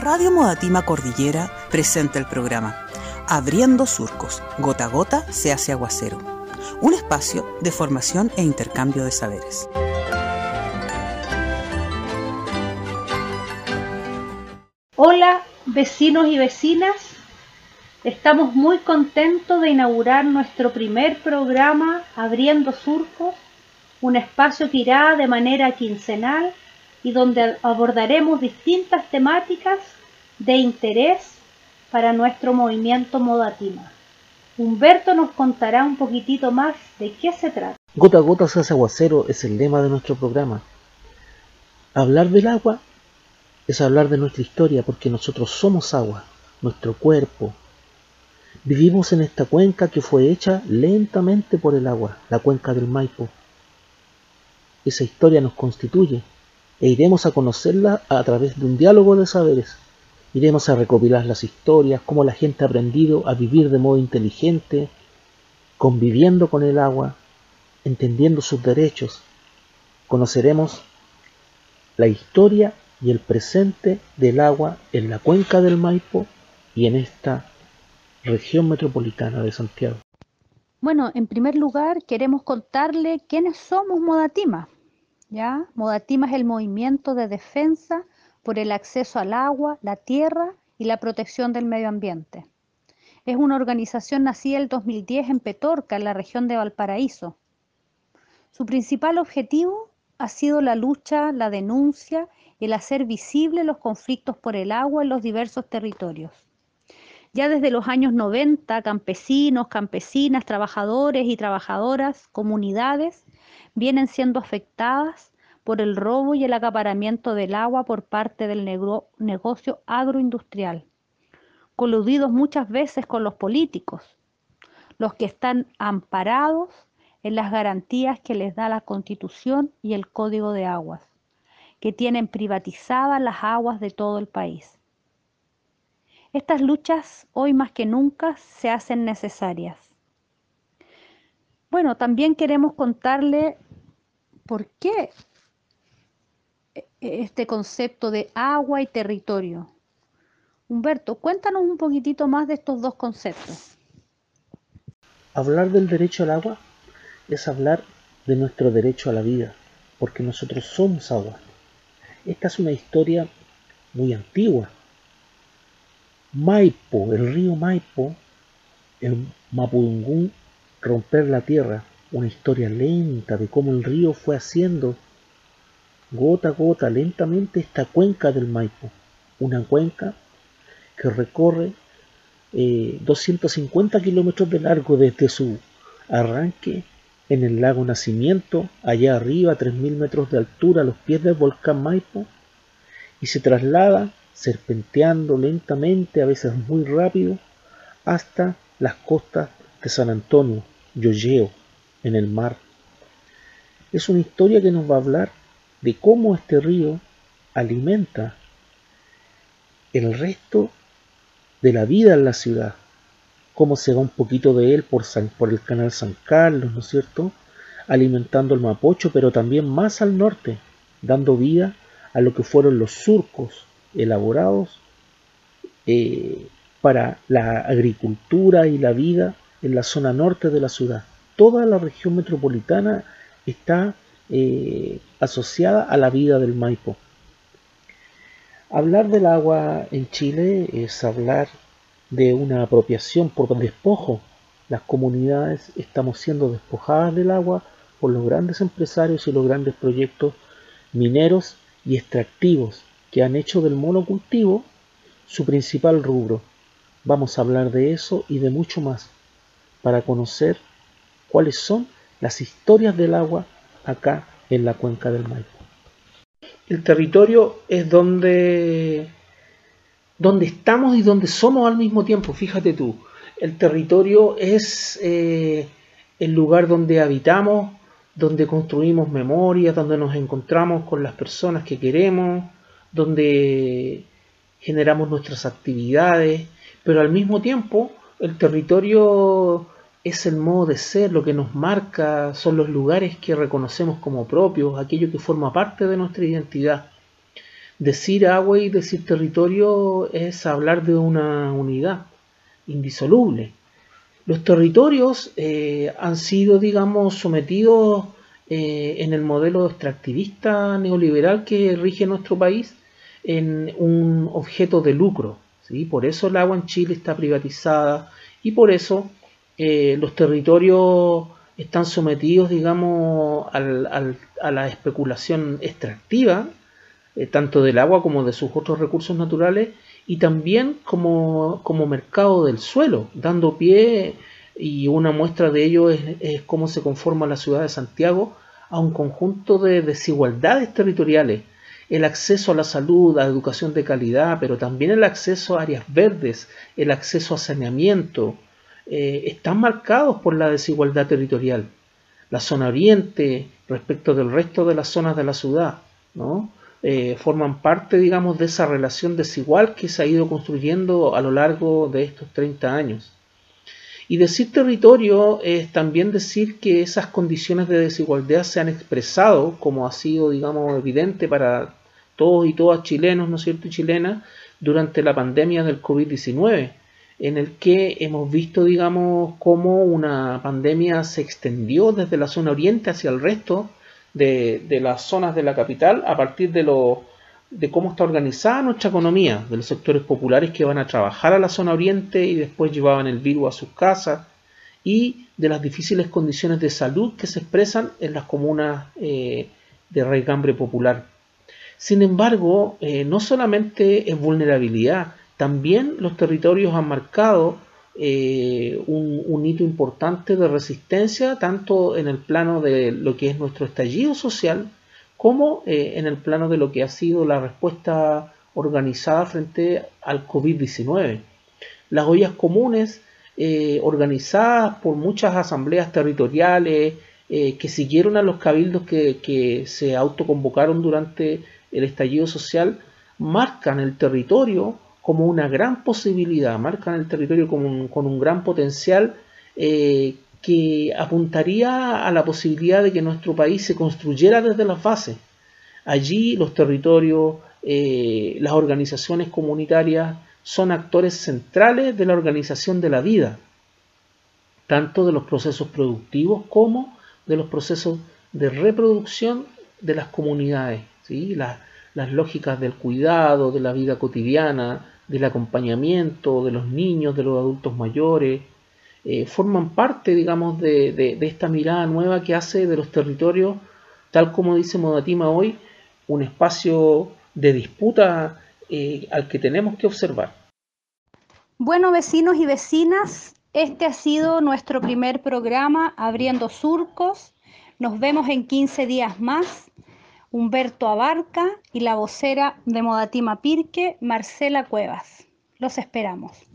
Radio Modatima Cordillera presenta el programa Abriendo Surcos, gota a gota se hace aguacero, un espacio de formación e intercambio de saberes. Hola vecinos y vecinas, estamos muy contentos de inaugurar nuestro primer programa Abriendo Surcos, un espacio que irá de manera quincenal y donde abordaremos distintas temáticas de interés para nuestro movimiento Modatima. Humberto nos contará un poquitito más de qué se trata. Gota a gota se hace aguacero es el lema de nuestro programa. Hablar del agua es hablar de nuestra historia porque nosotros somos agua, nuestro cuerpo. Vivimos en esta cuenca que fue hecha lentamente por el agua, la cuenca del Maipo. Esa historia nos constituye e iremos a conocerla a través de un diálogo de saberes. Iremos a recopilar las historias, cómo la gente ha aprendido a vivir de modo inteligente, conviviendo con el agua, entendiendo sus derechos. Conoceremos la historia y el presente del agua en la cuenca del Maipo y en esta región metropolitana de Santiago. Bueno, en primer lugar queremos contarle quiénes somos Modatima. ¿Ya? Modatima es el movimiento de defensa por el acceso al agua, la tierra y la protección del medio ambiente. Es una organización nacida el 2010 en Petorca, en la región de Valparaíso. Su principal objetivo ha sido la lucha, la denuncia el hacer visibles los conflictos por el agua en los diversos territorios. Ya desde los años 90, campesinos, campesinas, trabajadores y trabajadoras, comunidades, vienen siendo afectadas por el robo y el acaparamiento del agua por parte del negocio agroindustrial, coludidos muchas veces con los políticos, los que están amparados en las garantías que les da la Constitución y el Código de Aguas, que tienen privatizadas las aguas de todo el país. Estas luchas hoy más que nunca se hacen necesarias. Bueno, también queremos contarle por qué este concepto de agua y territorio. Humberto, cuéntanos un poquitito más de estos dos conceptos. Hablar del derecho al agua es hablar de nuestro derecho a la vida, porque nosotros somos agua. Esta es una historia muy antigua, Maipo, el río Maipo, el Mapudungún, romper la tierra, una historia lenta de cómo el río fue haciendo gota a gota lentamente esta cuenca del Maipo, una cuenca que recorre 250 eh, kilómetros de largo desde su arranque en el lago Nacimiento, allá arriba a 3.000 metros de altura a los pies del volcán Maipo, y se traslada serpenteando lentamente, a veces muy rápido, hasta las costas de San Antonio, Yoyeo, en el mar. Es una historia que nos va a hablar de cómo este río alimenta el resto de la vida en la ciudad, cómo se va un poquito de él por, el canal San Carlos, ¿no es cierto? Alimentando el Mapocho, pero también más al norte, dando vida a lo que fueron los surcos elaborados eh, para la agricultura y la vida en la zona norte de la ciudad. Toda la región metropolitana está eh, asociada a la vida del Maipo. Hablar del agua en Chile es hablar de una apropiación por despojo. Las comunidades estamos siendo despojadas del agua por los grandes empresarios y los grandes proyectos mineros y extractivos que han hecho del monocultivo su principal rubro. Vamos a hablar de eso y de mucho más para conocer cuáles son las historias del agua acá en la cuenca del Maipo. El territorio es donde, donde estamos y donde somos al mismo tiempo, fíjate tú. El territorio es eh, el lugar donde habitamos, donde construimos memorias, donde nos encontramos con las personas que queremos, donde generamos nuestras actividades, pero al mismo tiempo el territorio es el modo de ser, lo que nos marca, son los lugares que reconocemos como propios, aquello que forma parte de nuestra identidad. Decir agua y decir territorio es hablar de una unidad indisoluble. Los territorios eh, han sido, digamos, sometidos eh, en el modelo extractivista neoliberal que rige nuestro país en un objeto de lucro. ¿Sí? Por eso el agua en Chile está privatizada y por eso eh, los territorios están sometidos, digamos, a la especulación extractiva, tanto del agua como de sus otros recursos naturales, y también como, como mercado del suelo, dando pie, y una muestra de ello es, cómo se conforma la ciudad de Santiago a un conjunto de desigualdades territoriales, el acceso a la salud, a educación de calidad, pero también el acceso a áreas verdes, el acceso a saneamiento, eh, están marcados por la desigualdad territorial. La zona oriente respecto del resto de las zonas de la ciudad, ¿no? Eh, forman parte, digamos, de esa relación desigual que se ha ido construyendo a lo largo de estos 30 años. Y decir territorio es también decir que esas condiciones de desigualdad se han expresado, como ha sido, digamos, evidente para todos y todas chilenos, ¿no es cierto?, y chilenas, durante la pandemia del COVID-19, en el que hemos visto, digamos, cómo una pandemia se extendió desde la zona oriente hacia el resto de, las zonas de la capital a partir de, lo, de cómo está organizada nuestra economía, de los sectores populares que van a trabajar a la zona oriente y después llevaban el virus a sus casas y de las difíciles condiciones de salud que se expresan en las comunas eh, de raigambre popular. Sin embargo, eh, no solamente es vulnerabilidad, también los territorios han marcado eh, un, hito importante de resistencia, tanto en el plano de lo que es nuestro estallido social, como eh, en el plano de lo que ha sido la respuesta organizada frente al COVID-19. Las ollas comunes, organizadas por muchas asambleas territoriales, que siguieron a los cabildos que, que se autoconvocaron durante el estallido social, marcan el territorio como una gran posibilidad, marcan el territorio con un gran potencial eh, que apuntaría a la posibilidad de que nuestro país se construyera desde las bases. Allí los territorios, eh, las organizaciones comunitarias son actores centrales de la organización de la vida, tanto de los procesos productivos como de los procesos de reproducción de las comunidades. Las lógicas del cuidado, de la vida cotidiana, del acompañamiento de los niños, de los adultos mayores, eh, forman parte, digamos, de, esta mirada nueva que hace de los territorios, tal como dice Modatima hoy, un espacio de disputa eh, al que tenemos que observar. Bueno, vecinos y vecinas, este ha sido nuestro primer programa Abriendo Surcos. Nos vemos en 15 días más. Humberto Abarca y la vocera de Modatima Pirque, Marcela Cuevas. Los esperamos.